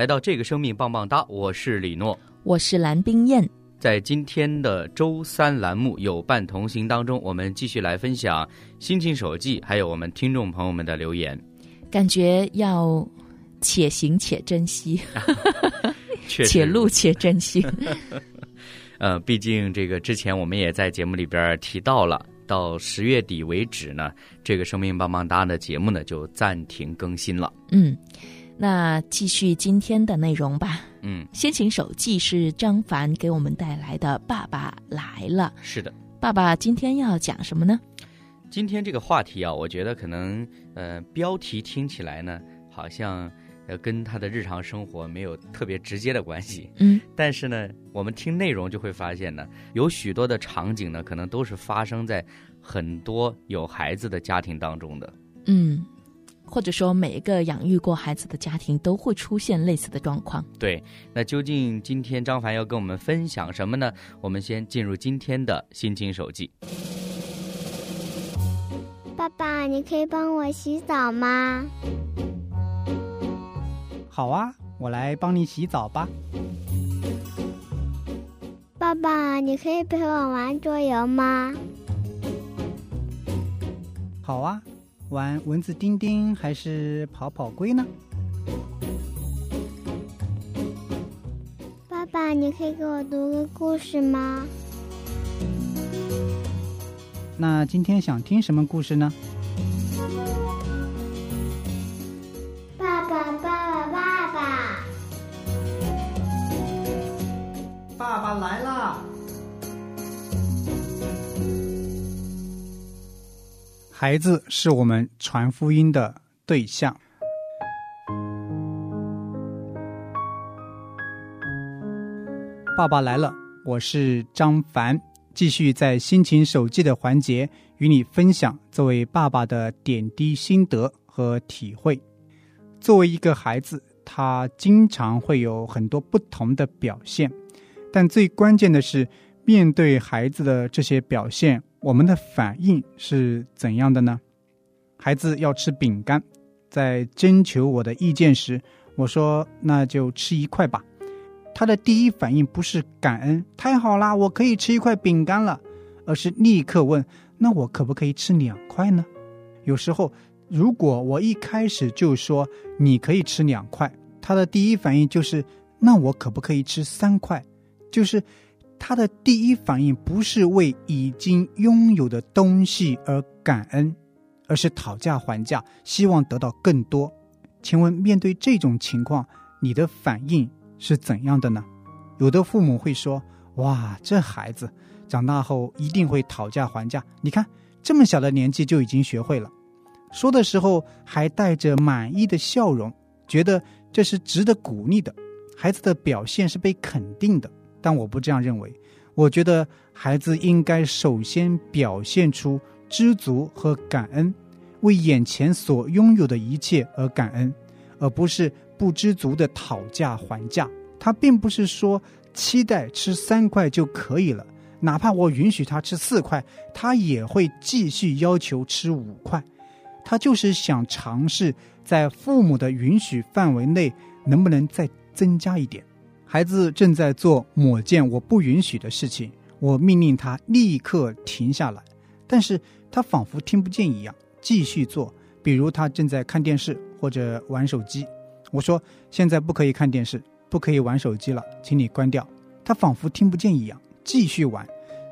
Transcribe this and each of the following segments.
来到这个生命棒棒哒，我是李诺，我是蓝冰燕。在今天的周三栏目“有伴同行”当中，我们继续来分享心情手记，还有我们听众朋友们的留言。感觉要且行且珍惜，且录且珍惜。呃，毕竟这个之前我们也在节目里边提到了，到十月底为止呢，这个生命棒棒哒的节目呢就暂停更新了。嗯。那继续今天的内容吧。嗯，先行手记是张凡给我们带来的。爸爸来了。是的，爸爸今天要讲什么呢？今天这个话题啊，我觉得可能呃，标题听起来呢，好像呃跟他的日常生活没有特别直接的关系。嗯，但是呢，我们听内容就会发现呢，有许多的场景呢，可能都是发生在很多有孩子的家庭当中的。嗯。或者说，每一个养育过孩子的家庭都会出现类似的状况。对，那究竟今天张凡要跟我们分享什么呢？我们先进入今天的心情手记。爸爸，你可以帮我洗澡吗？好啊，我来帮你洗澡吧。爸爸，你可以陪我玩桌游吗？好啊。玩蚊子叮叮还是跑跑龟呢？爸爸，你可以给我读个故事吗？那今天想听什么故事呢？孩子是我们传福音的对象。爸爸来了，我是张凡，继续在心情手记的环节与你分享作为爸爸的点滴心得和体会。作为一个孩子，他经常会有很多不同的表现，但最关键的是面对孩子的这些表现。我们的反应是怎样的呢？孩子要吃饼干，在征求我的意见时，我说：“那就吃一块吧。”他的第一反应不是感恩，太好啦，我可以吃一块饼干了，而是立刻问：“那我可不可以吃两块呢？”有时候，如果我一开始就说你可以吃两块，他的第一反应就是：“那我可不可以吃三块？”就是。他的第一反应不是为已经拥有的东西而感恩，而是讨价还价，希望得到更多。请问，面对这种情况，你的反应是怎样的呢？有的父母会说：“哇，这孩子长大后一定会讨价还价。你看，这么小的年纪就已经学会了。”说的时候还带着满意的笑容，觉得这是值得鼓励的，孩子的表现是被肯定的。但我不这样认为，我觉得孩子应该首先表现出知足和感恩，为眼前所拥有的一切而感恩，而不是不知足的讨价还价。他并不是说期待吃三块就可以了，哪怕我允许他吃四块，他也会继续要求吃五块。他就是想尝试在父母的允许范围内，能不能再增加一点。孩子正在做某件我不允许的事情，我命令他立刻停下来，但是他仿佛听不见一样继续做。比如他正在看电视或者玩手机，我说现在不可以看电视，不可以玩手机了，请你关掉。他仿佛听不见一样继续玩，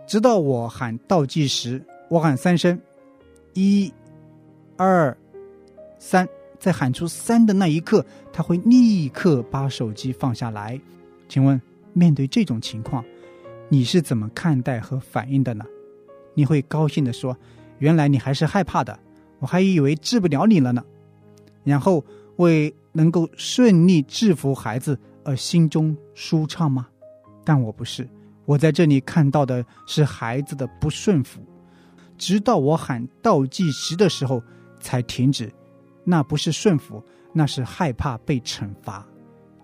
直到我喊倒计时，我喊三声，一、二、三，在喊出三的那一刻，他会立刻把手机放下来。请问，面对这种情况，你是怎么看待和反应的呢？你会高兴的说：“原来你还是害怕的，我还以为治不了你了呢。”然后为能够顺利制服孩子而心中舒畅吗？但我不是，我在这里看到的是孩子的不顺服，直到我喊倒计时的时候才停止。那不是顺服，那是害怕被惩罚。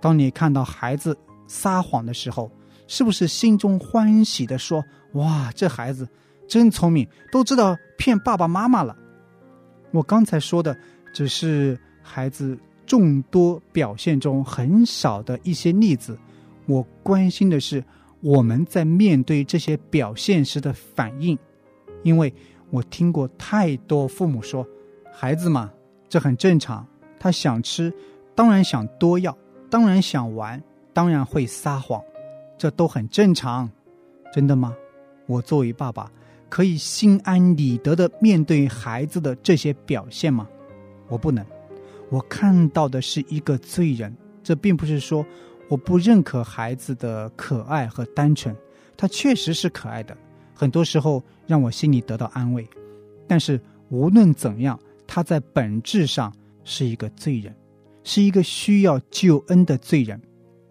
当你看到孩子撒谎的时候，是不是心中欢喜的说：“哇，这孩子真聪明，都知道骗爸爸妈妈了？”我刚才说的只是孩子众多表现中很少的一些例子。我关心的是我们在面对这些表现时的反应，因为我听过太多父母说：“孩子嘛。”这很正常，他想吃，当然想多要，当然想玩，当然会撒谎，这都很正常，真的吗？我作为爸爸，可以心安理得的面对孩子的这些表现吗？我不能，我看到的是一个罪人。这并不是说我不认可孩子的可爱和单纯，他确实是可爱的，很多时候让我心里得到安慰。但是无论怎样。他在本质上是一个罪人，是一个需要救恩的罪人。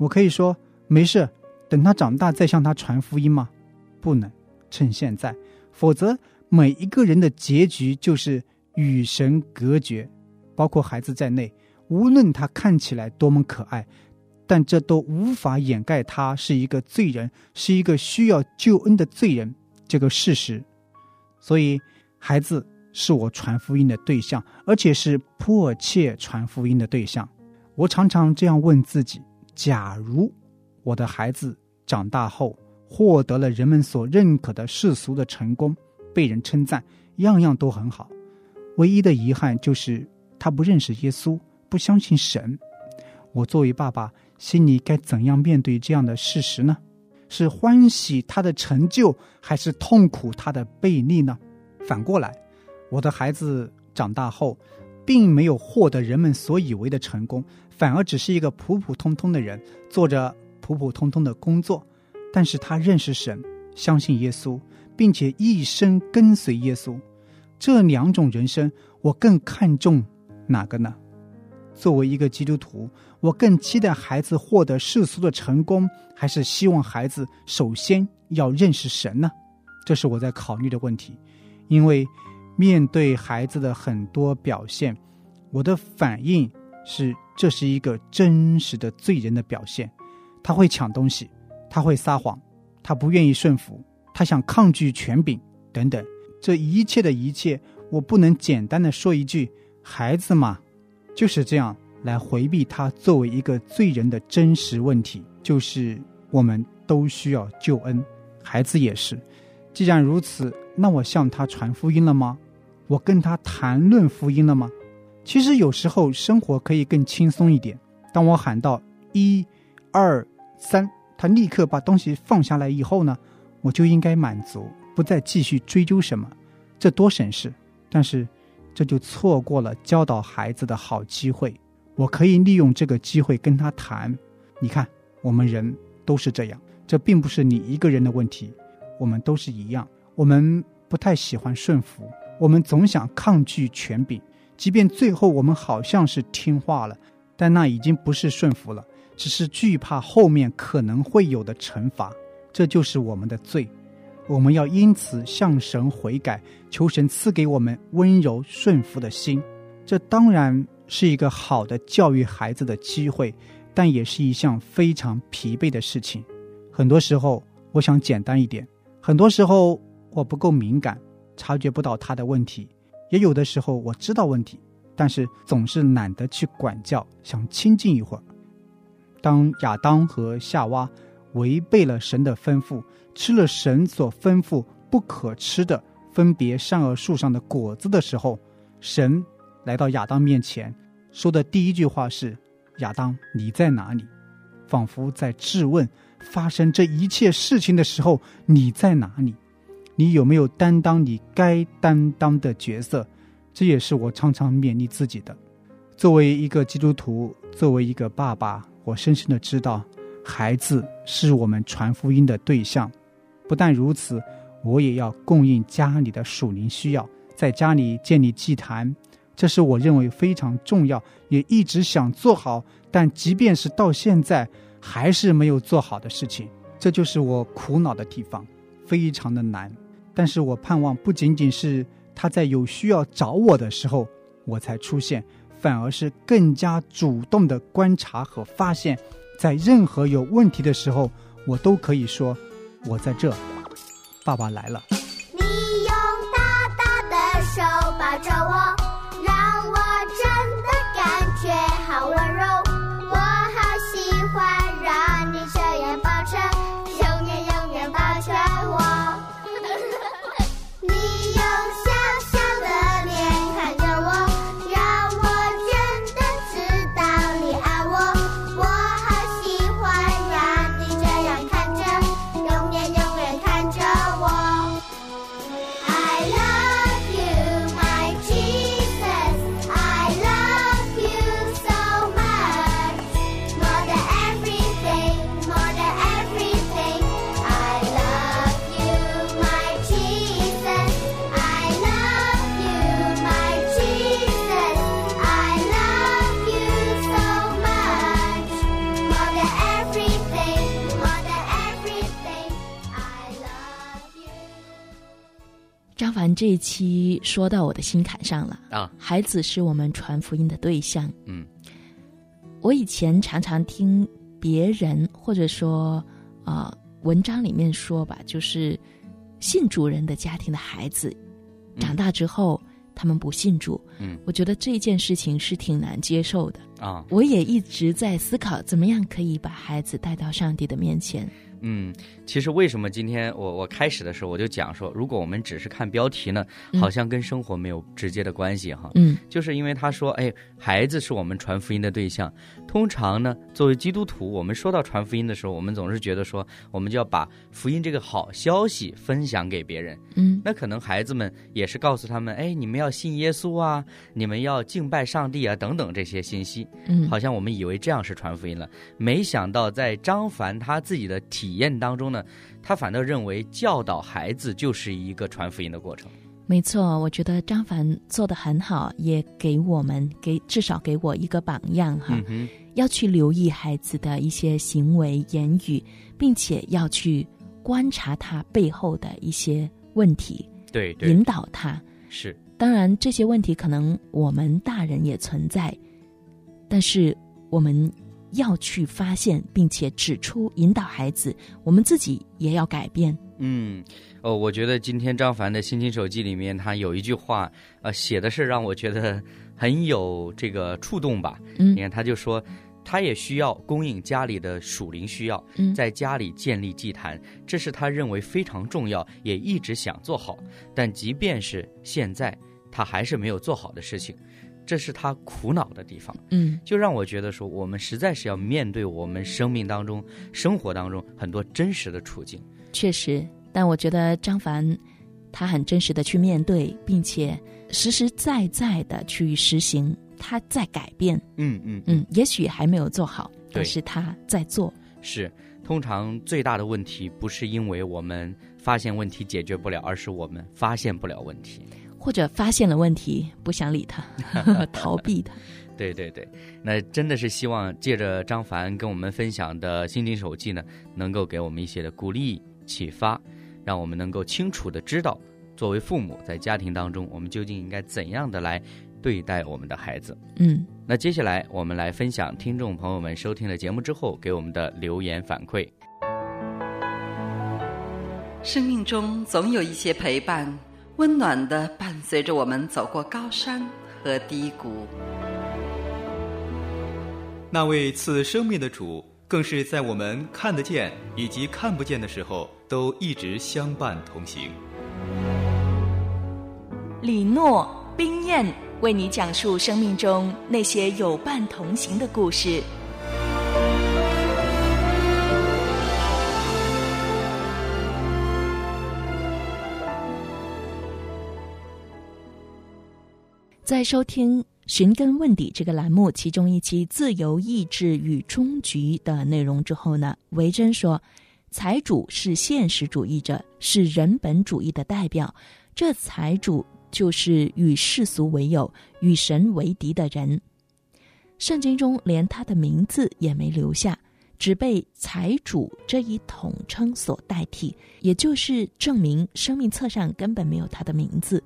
我可以说没事，等他长大再向他传福音吗？不能，趁现在，否则每一个人的结局就是与神隔绝，包括孩子在内。无论他看起来多么可爱，但这都无法掩盖他是一个罪人，是一个需要救恩的罪人这个事实。所以，孩子。是我传福音的对象，而且是迫切传福音的对象。我常常这样问自己：假如我的孩子长大后获得了人们所认可的世俗的成功，被人称赞，样样都很好，唯一的遗憾就是他不认识耶稣，不相信神。我作为爸爸，心里该怎样面对这样的事实呢？是欢喜他的成就，还是痛苦他的背逆呢？反过来。我的孩子长大后，并没有获得人们所以为的成功，反而只是一个普普通通的人，做着普普通通的工作。但是他认识神，相信耶稣，并且一生跟随耶稣。这两种人生，我更看重哪个呢？作为一个基督徒，我更期待孩子获得世俗的成功，还是希望孩子首先要认识神呢？这是我在考虑的问题，因为。面对孩子的很多表现，我的反应是这是一个真实的罪人的表现。他会抢东西，他会撒谎，他不愿意顺服，他想抗拒权柄等等。这一切的一切，我不能简单的说一句“孩子嘛”，就是这样来回避他作为一个罪人的真实问题。就是我们都需要救恩，孩子也是。既然如此，那我向他传福音了吗？我跟他谈论福音了吗？其实有时候生活可以更轻松一点。当我喊到一、二、三，他立刻把东西放下来以后呢，我就应该满足，不再继续追究什么，这多省事。但是，这就错过了教导孩子的好机会。我可以利用这个机会跟他谈。你看，我们人都是这样，这并不是你一个人的问题，我们都是一样。我们不太喜欢顺服。我们总想抗拒权柄，即便最后我们好像是听话了，但那已经不是顺服了，只是惧怕后面可能会有的惩罚。这就是我们的罪。我们要因此向神悔改，求神赐给我们温柔顺服的心。这当然是一个好的教育孩子的机会，但也是一项非常疲惫的事情。很多时候，我想简单一点；很多时候，我不够敏感。察觉不到他的问题，也有的时候我知道问题，但是总是懒得去管教，想清静一会儿。当亚当和夏娃违背了神的吩咐，吃了神所吩咐不可吃的分别善恶树上的果子的时候，神来到亚当面前，说的第一句话是：“亚当，你在哪里？”仿佛在质问发生这一切事情的时候你在哪里。你有没有担当你该担当的角色？这也是我常常勉励自己的。作为一个基督徒，作为一个爸爸，我深深的知道，孩子是我们传福音的对象。不但如此，我也要供应家里的属灵需要，在家里建立祭坛，这是我认为非常重要，也一直想做好，但即便是到现在还是没有做好的事情，这就是我苦恼的地方，非常的难。但是我盼望不仅仅是他在有需要找我的时候我才出现，反而是更加主动的观察和发现，在任何有问题的时候，我都可以说我在这，爸爸来了。这一期说到我的心坎上了啊孩子是我们传福音的对象。嗯，我以前常常听别人或者说啊、呃文章里面说吧，就是信主人的家庭的孩子长大之后，他们不信主。嗯，我觉得这件事情是挺难接受的。啊，我也一直在思考，怎么样可以把孩子带到上帝的面前。嗯，其实为什么今天我我开始的时候我就讲说，如果我们只是看标题呢，嗯好像跟生活没有直接的关系哈。嗯就是因为他说，哎，孩子是我们传福音的对象。通常呢，作为基督徒，我们说到传福音的时候，我们总是觉得说，我们就要把福音这个好消息分享给别人。嗯那可能孩子们也是告诉他们，哎，你们要信耶稣啊，你们要敬拜上帝啊，等等这些信息。嗯，好像我们以为这样是传福音了，没想到在张凡他自己的体验当中呢，他反倒认为教导孩子就是一个传福音的过程。没错，我觉得张凡做的很好，也给我们给至少给我一个榜样哈。嗯哼，要去留意孩子的一些行为言语，并且要去观察他背后的一些问题，对对引导他。是，当然，这些问题可能我们大人也存在，但是我们要去发现，并且指出，引导孩子，我们自己也要改变。嗯，哦，我觉得今天张凡的心情手记里面，他有一句话，呃，写的是让我觉得很有这个触动吧。嗯你看，他就说。他也需要供应家里的属灵需要，嗯在家里建立祭坛，这是他认为非常重要，也一直想做好。但即便是现在，他还是没有做好的事情，这是他苦恼的地方。嗯就让我觉得说，我们实在是要面对我们生命当中、生活当中很多真实的处境。确实，但我觉得张凡他很真实的去面对，并且实实在在的去实行，他在改变。嗯嗯嗯，也许还没有做好，对但是他在做。是，通常最大的问题不是因为我们发现问题解决不了，而是我们发现不了问题。或者发现了问题，不想理他，逃避他。对对对，那真的是希望借着张凡跟我们分享的心灵手记呢，能够给我们一些的鼓励、启发，让我们能够清楚的知道，作为父母在家庭当中，我们究竟应该怎样的来对待我们的孩子。嗯，那接下来我们来分享听众朋友们收听了节目之后给我们的留言反馈。生命中总有一些陪伴，温暖的伴随着我们走过高山和低谷。那位赐生命的主，更是在我们看得见以及看不见的时候，都一直相伴同行。李诺、冰燕为你讲述生命中那些有伴同行的故事。在收听《寻根问底》这个栏目其中一期“自由意志与终局”的内容之后呢，维珍说，财主是现实主义者，是人本主义的代表。这财主就是与世俗为友、与神为敌的人。圣经中连他的名字也没留下，只被财主这一统称所代替，也就是证明生命册上根本没有他的名字。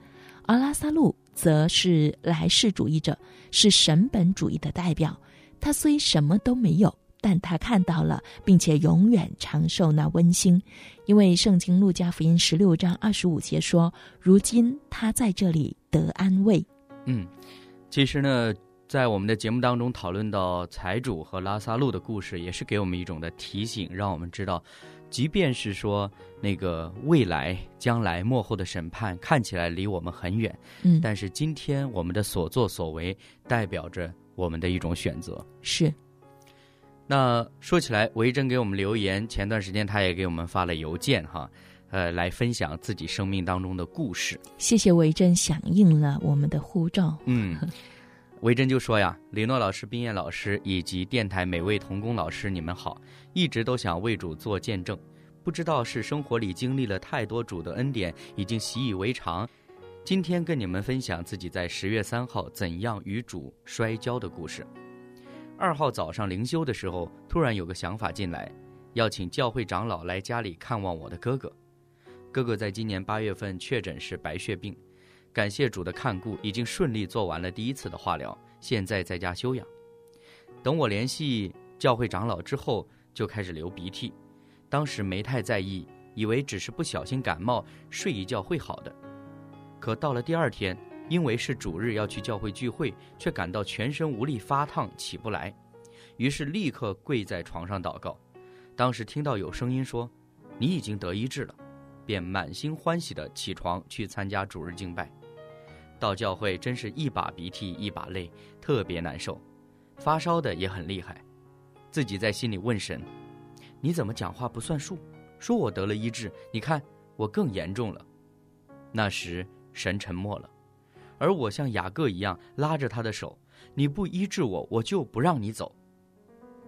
而拉萨路则是来世主义者，是神本主义的代表。他虽什么都没有，但他看到了，并且永远长寿那温馨。因为圣经路加福音十六章二十五节说：“如今他在这里得安慰。”嗯，其实呢，在我们的节目当中讨论到财主和拉萨路的故事，也是给我们一种的提醒，让我们知道，即便是说那个未来、将来、幕后的审判看起来离我们很远，嗯，但是今天我们的所作所为代表着我们的一种选择。是那说起来，维珍给我们留言，前段时间他也给我们发了邮件哈，呃，来分享自己生命当中的故事。谢谢维珍响应了我们的呼召。嗯，维珍就说呀，李诺老师、冰燕老师以及电台每位童工老师，你们好，一直都想为主做见证，不知道是生活里经历了太多主的恩典，已经习以为常。今天跟你们分享自己在十月三号怎样与主摔跤的故事。二号早上灵修的时候，突然有个想法进来，要请教会长老来家里看望我的哥哥。哥哥在今年八月份确诊是白血病，感谢主的看顾，已经顺利做完了第一次的化疗，现在在家休养。等我联系教会长老之后，就开始流鼻涕，当时没太在意，以为只是不小心感冒，睡一觉会好的。可到了第二天。因为是主日要去教会聚会，却感到全身无力发烫，起不来，于是立刻跪在床上祷告。当时听到有声音说：“你已经得医治了。”便满心欢喜地起床去参加主日敬拜。到教会真是一把鼻涕一把泪，特别难受，发烧的也很厉害。自己在心里问神：“你怎么讲话不算数？说我得了医治，你看我更严重了。”那时神沉默了。而我像雅各一样拉着他的手，你不医治我，我就不让你走。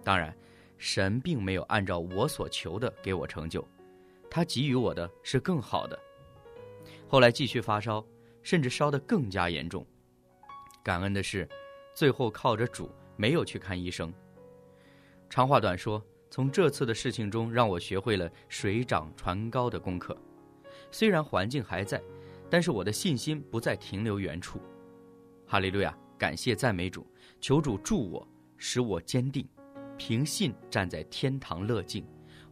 当然，神并没有按照我所求的给我成就，他给予我的是更好的。后来继续发烧，甚至烧得更加严重。感恩的是，最后靠着主没有去看医生。长话短说，从这次的事情中，让我学会了水涨船高的功课。虽然环境还在。但是我的信心不再停留原处，哈利路亚！感谢赞美主，求主助我，使我坚定，凭信站在天堂乐境。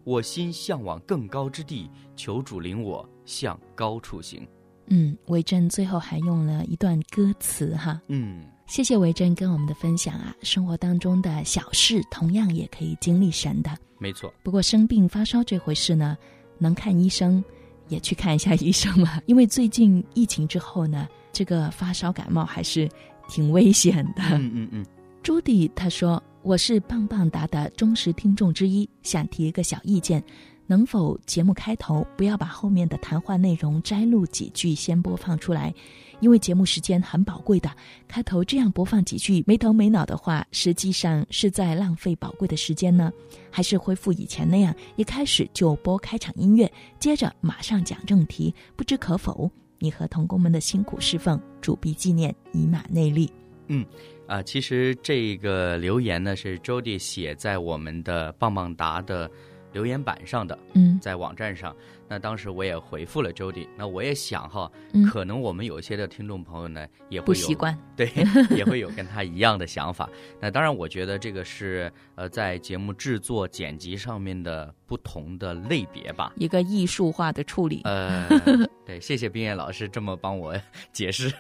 我心向往更高之地，求主领我向高处行。嗯，维珍最后还用了一段歌词哈。嗯，谢谢维珍跟我们的分享啊。生活当中的小事，同样也可以经历神的。没错。不过生病发烧这回事呢，能看医生。也去看一下医生嘛，因为最近疫情之后呢，这个发烧感冒还是挺危险的。嗯嗯嗯。朱迪他说：“我是棒棒哒的忠实听众之一，想提一个小意见，能否节目开头不要把后面的谈话内容摘录几句先播放出来？”因为节目时间很宝贵的，开头这样播放几句没头没脑的话，实际上是在浪费宝贵的时间呢？还是恢复以前那样，一开始就播开场音乐，接着马上讲正题？不知可否？你和童工们的辛苦侍奉，主必纪念，以马内利。嗯，啊，其实这个留言呢是周弟写在我们的棒棒达的留言板上的，嗯，在网站上。那当时我也回复了周迪，那我也想哈，可能我们有些的听众朋友呢也会不习惯，对，也会有跟他一样的想法。那当然，我觉得这个是呃，在节目制作剪辑上面的不同的类别吧，一个艺术化的处理。呃，对，谢谢冰燕老师这么帮我 解释。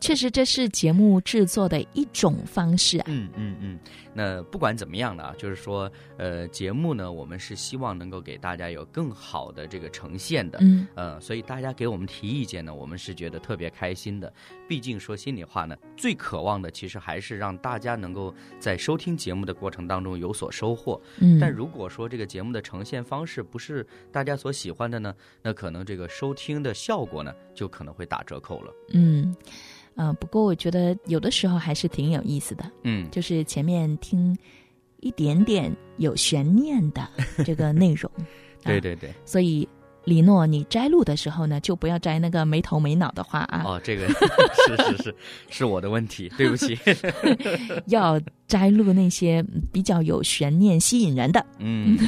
确实，这是节目制作的一种方式啊。嗯嗯嗯。那不管怎么样呢，就是说，呃，节目呢，我们是希望能够给大家有更好的这个呈现的，嗯，呃，所以大家给我们提意见呢，我们是觉得特别开心的。毕竟说心里话呢，最渴望的其实还是让大家能够在收听节目的过程当中有所收获。嗯，但如果说这个节目的呈现方式不是大家所喜欢的呢，那可能这个收听的效果呢，就可能会打折扣了。嗯。嗯，不过我觉得有的时候还是挺有意思的。嗯，就是前面听一点点有悬念的这个内容。对对对。所以李诺，你摘录的时候呢，就不要摘那个没头没脑的话啊，哦，这个 是是是是我的问题，对不起。要摘录那些比较有悬念、吸引人的。嗯，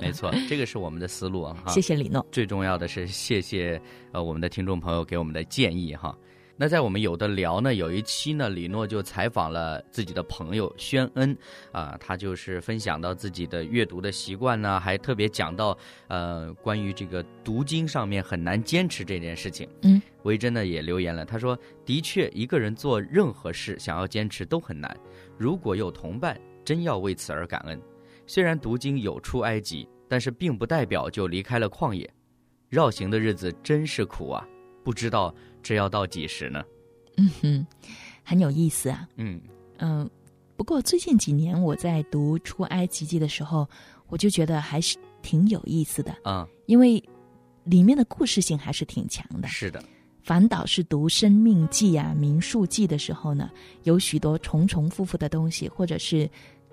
没错，这个是我们的思路啊。哈谢谢李诺。最重要的是，谢谢呃我们的听众朋友给我们的建议哈。那在我们有的聊呢，有一期呢，李诺就采访了自己的朋友宣恩啊、他就是分享到自己的阅读的习惯呢，还特别讲到呃关于这个读经上面很难坚持这件事情。嗯，维珍呢也留言了，他说：“的确，一个人做任何事想要坚持都很难，如果有同伴，真要为此而感恩。虽然读经有出埃及，但是并不代表就离开了旷野。绕行的日子真是苦啊，不知道这要到几时呢？嗯哼，很有意思啊。嗯嗯、不过最近几年我在读出埃及记的时候，我就觉得还是挺有意思的，啊，因为里面的故事性还是挺强的。是的，反倒是读《生命记》啊、《民数记》的时候呢，有许多重重复复的东西，或者是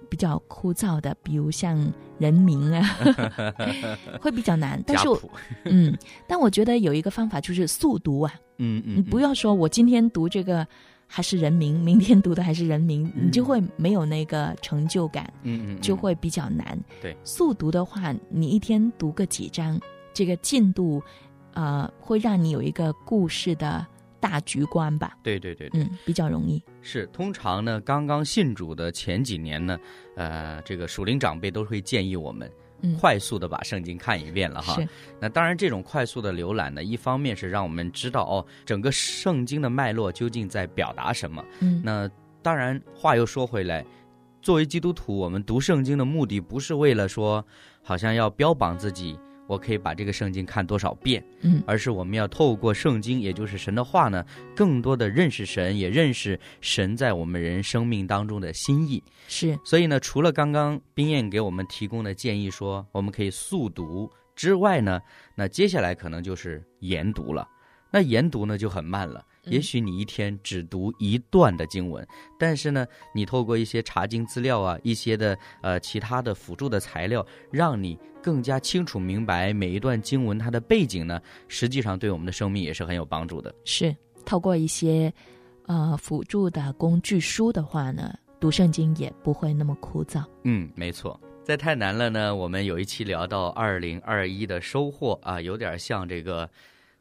比较枯燥的，比如像人名啊，会比较难。但是我，嗯，但我觉得有一个方法就是速读啊，嗯嗯，你不要说我今天读这个还是人名，明天读的还是人名，你就会没有那个成就感，嗯，嗯嗯，就会比较难。对。速读的话，你一天读个几章，这个进度，呃，会让你有一个故事的大局观吧。对对对对，嗯，比较容易。是通常呢，刚刚信主的前几年呢，呃，这个属灵长辈都会建议我们。嗯，快速的把圣经看一遍了哈，是那当然，这种快速的浏览呢，一方面是让我们知道哦，整个圣经的脉络究竟在表达什么。嗯，那当然，话又说回来，作为基督徒，我们读圣经的目的不是为了说，好像要标榜自己，我可以把这个圣经看多少遍，嗯而是我们要透过圣经，也就是神的话呢，更多的认识神，也认识神在我们人生命当中的心意。是所以呢，除了刚刚冰燕给我们提供的建议说我们可以速读之外呢，那接下来可能就是研读了。那研读呢就很慢了，嗯也许你一天只读一段的经文，但是呢，你透过一些查经资料啊，一些的呃其他的辅助的材料，让你更加清楚明白每一段经文它的背景呢，实际上对我们的生命也是很有帮助的。是，透过一些呃辅助的工具书的话呢，读圣经也不会那么枯燥。嗯，没错。在太难了呢，我们有一期聊到二零二一的收获啊，有点像这个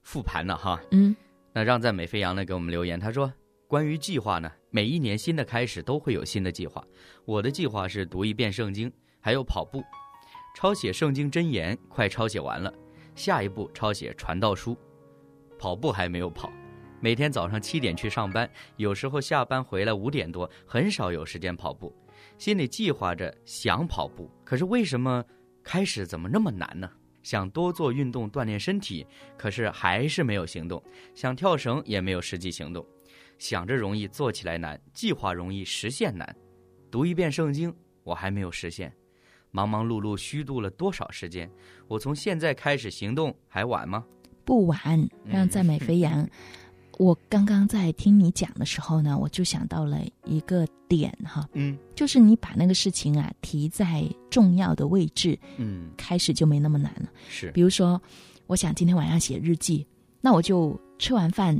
复盘了哈。嗯那让赞美飞扬呢给我们留言，他说关于计划呢，每一年新的开始都会有新的计划。我的计划是读一遍圣经，还有跑步，抄写圣经箴言，快抄写完了。下一步抄写传道书，跑步还没有跑。每天早上七点去上班，有时候下班回来五点多，很少有时间跑步。心里计划着想跑步，可是为什么开始怎么那么难呢？想多做运动锻炼身体，可是还是没有行动。想跳绳也没有实际行动。想着容易，做起来难；计划容易，实现难。读一遍圣经，我还没有实现。忙忙碌碌虚度了多少时间？我从现在开始行动还晚吗？不晚，让赞美飞扬。我刚刚在听你讲的时候呢，我就想到了一个点哈，嗯就是你把那个事情啊提在重要的位置，嗯，开始就没那么难了。是比如说，我想今天晚上写日记，那我就吃完饭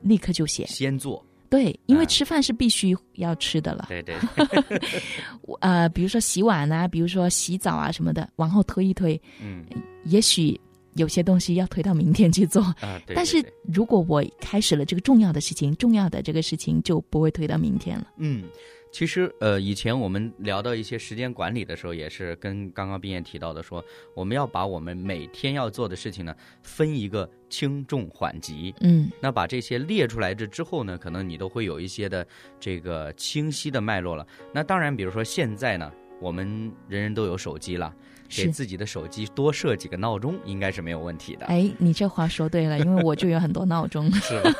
立刻就写。先做。对，因为啊吃饭是必须要吃的了。对对，我呃，比如说洗碗啊，比如说洗澡啊什么的，往后推一推，嗯也许有些东西要推到明天去做。啊，对。但是如果我开始了这个重要的事情，重要的这个事情就不会推到明天了。嗯，其实呃，以前我们聊到一些时间管理的时候，也是跟刚刚毕燕提到的说，我们要把我们每天要做的事情呢，分一个轻重缓急。嗯那把这些列出来这之后呢，可能你都会有一些的这个清晰的脉络了。那当然，比如说现在呢，我们人人都有手机了，给是。自己的手机多设几个闹钟，应该是没有问题的。哎，你这话说对了，因为我就有很多闹钟，是吧？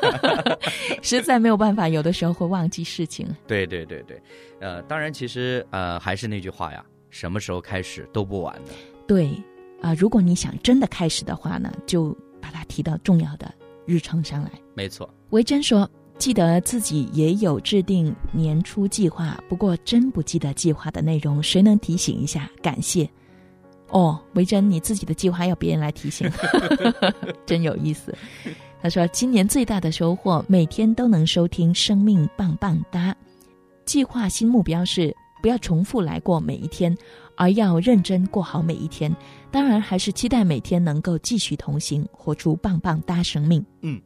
实在没有办法，有的时候会忘记事情。对对对对，呃，当然，其实呃，还是那句话呀，什么时候开始都不晚的。对啊、如果你想真的开始的话呢，就把它提到重要的日程上来。没错，维珍说：“记得自己也有制定年初计划，不过真不记得计划的内容，谁能提醒一下？感谢。”哦，维珍，你自己的计划要别人来提醒，真有意思。他说，今年最大的收获，每天都能收听《生命棒棒哒》。计划新目标是不要重复来过每一天，而要认真过好每一天。当然，还是期待每天能够继续同行，活出棒棒哒生命。嗯，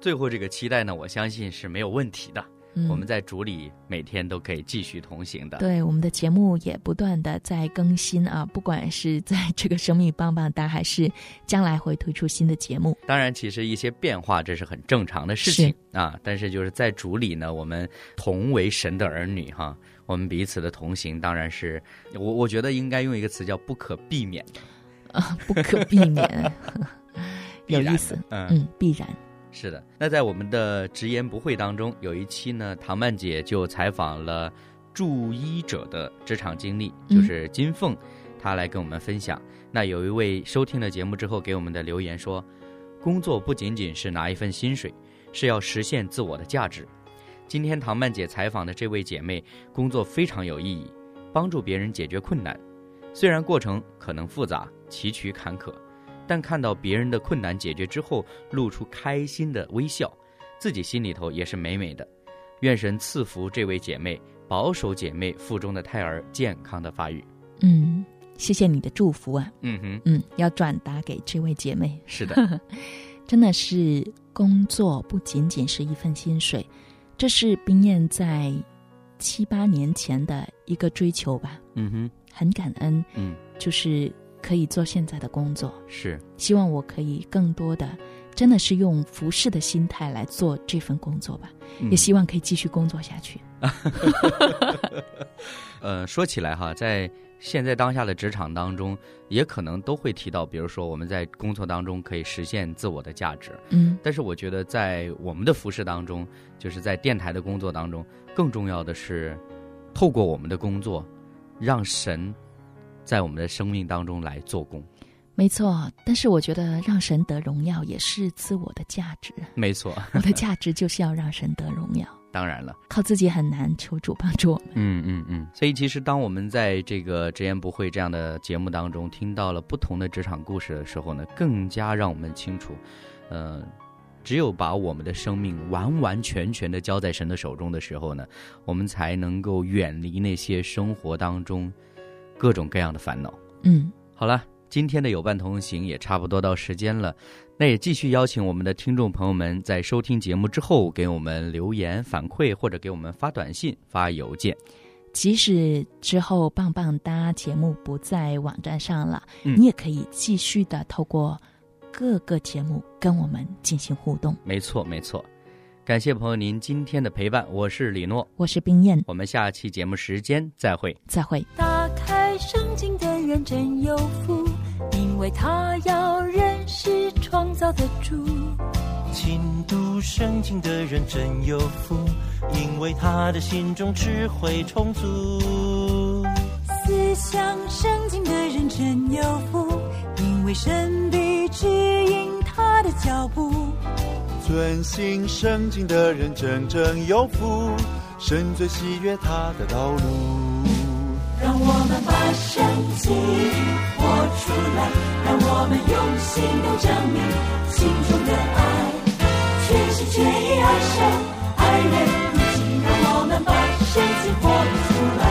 最后这个期待呢，我相信是没有问题的。嗯我们在主里每天都可以继续同行的。对我们的节目也不断的在更新啊，不管是在这个生命棒棒哒，还是将来会推出新的节目。当然，其实一些变化这是很正常的事情啊。但是就是在主里呢，我们同为神的儿女哈，我们彼此的同行，当然是我我觉得应该用一个词叫不可避免的。啊，不可避免，有意思。嗯嗯，必然。是的，那在我们的直言不讳当中，有一期呢，唐曼姐就采访了助医者的职场经历，嗯就是金凤，她来跟我们分享。那有一位收听了节目之后给我们的留言说，工作不仅仅是拿一份薪水，是要实现自我的价值。今天唐曼姐采访的这位姐妹，工作非常有意义，帮助别人解决困难，虽然过程可能复杂、崎岖坎坷。但看到别人的困难解决之后，露出开心的微笑，自己心里头也是美美的。愿神赐福这位姐妹，保守姐妹腹中的胎儿健康的发育。嗯，谢谢你的祝福啊。嗯哼，嗯，要转达给这位姐妹。是的，真的是工作不仅仅是一份薪水，这是冰燕在七八年前的一个追求吧。嗯哼，很感恩，嗯，就是可以做现在的工作。是，希望我可以更多的，真的是用服侍的心态来做这份工作吧。嗯也希望可以继续工作下去。呃，说起来哈，在现在当下的职场当中，也可能都会提到，比如说我们在工作当中可以实现自我的价值。嗯但是我觉得在我们的服饰当中，就是在电台的工作当中，更重要的是透过我们的工作，让神在我们的生命当中来做工。没错，但是我觉得让神得荣耀也是自我的价值。没错，我的价值就是要让神得荣耀，当然了，靠自己很难，求主帮助我们。嗯嗯嗯。所以其实当我们在这个直言不讳这样的节目当中听到了不同的职场故事的时候呢，更加让我们清楚，呃，只有把我们的生命完完全全的交在神的手中的时候呢，我们才能够远离那些生活当中各种各样的烦恼。嗯，好了，今天的有伴同行也差不多到时间了，那也继续邀请我们的听众朋友们在收听节目之后给我们留言反馈，或者给我们发短信、发邮件。即使之后棒棒哒节目不在网站上了，嗯你也可以继续的透过各个节目跟我们进行互动。没错，没错。感谢朋友您今天的陪伴，我是李诺，我是冰燕，我们下期节目时间再会。再会。打开圣经的人真有福，因为他要认识创造的主。勤读圣经的人真有福，因为他的心中智慧充足。思想圣经的人真有福，因为神必指引他的脚步。遵行圣经的人真正有福，神最喜悦他的道路。让我们把生机活出来，让我们用行动证明心中的爱，全心全意爱神，爱人如己。让我们把生机活出来。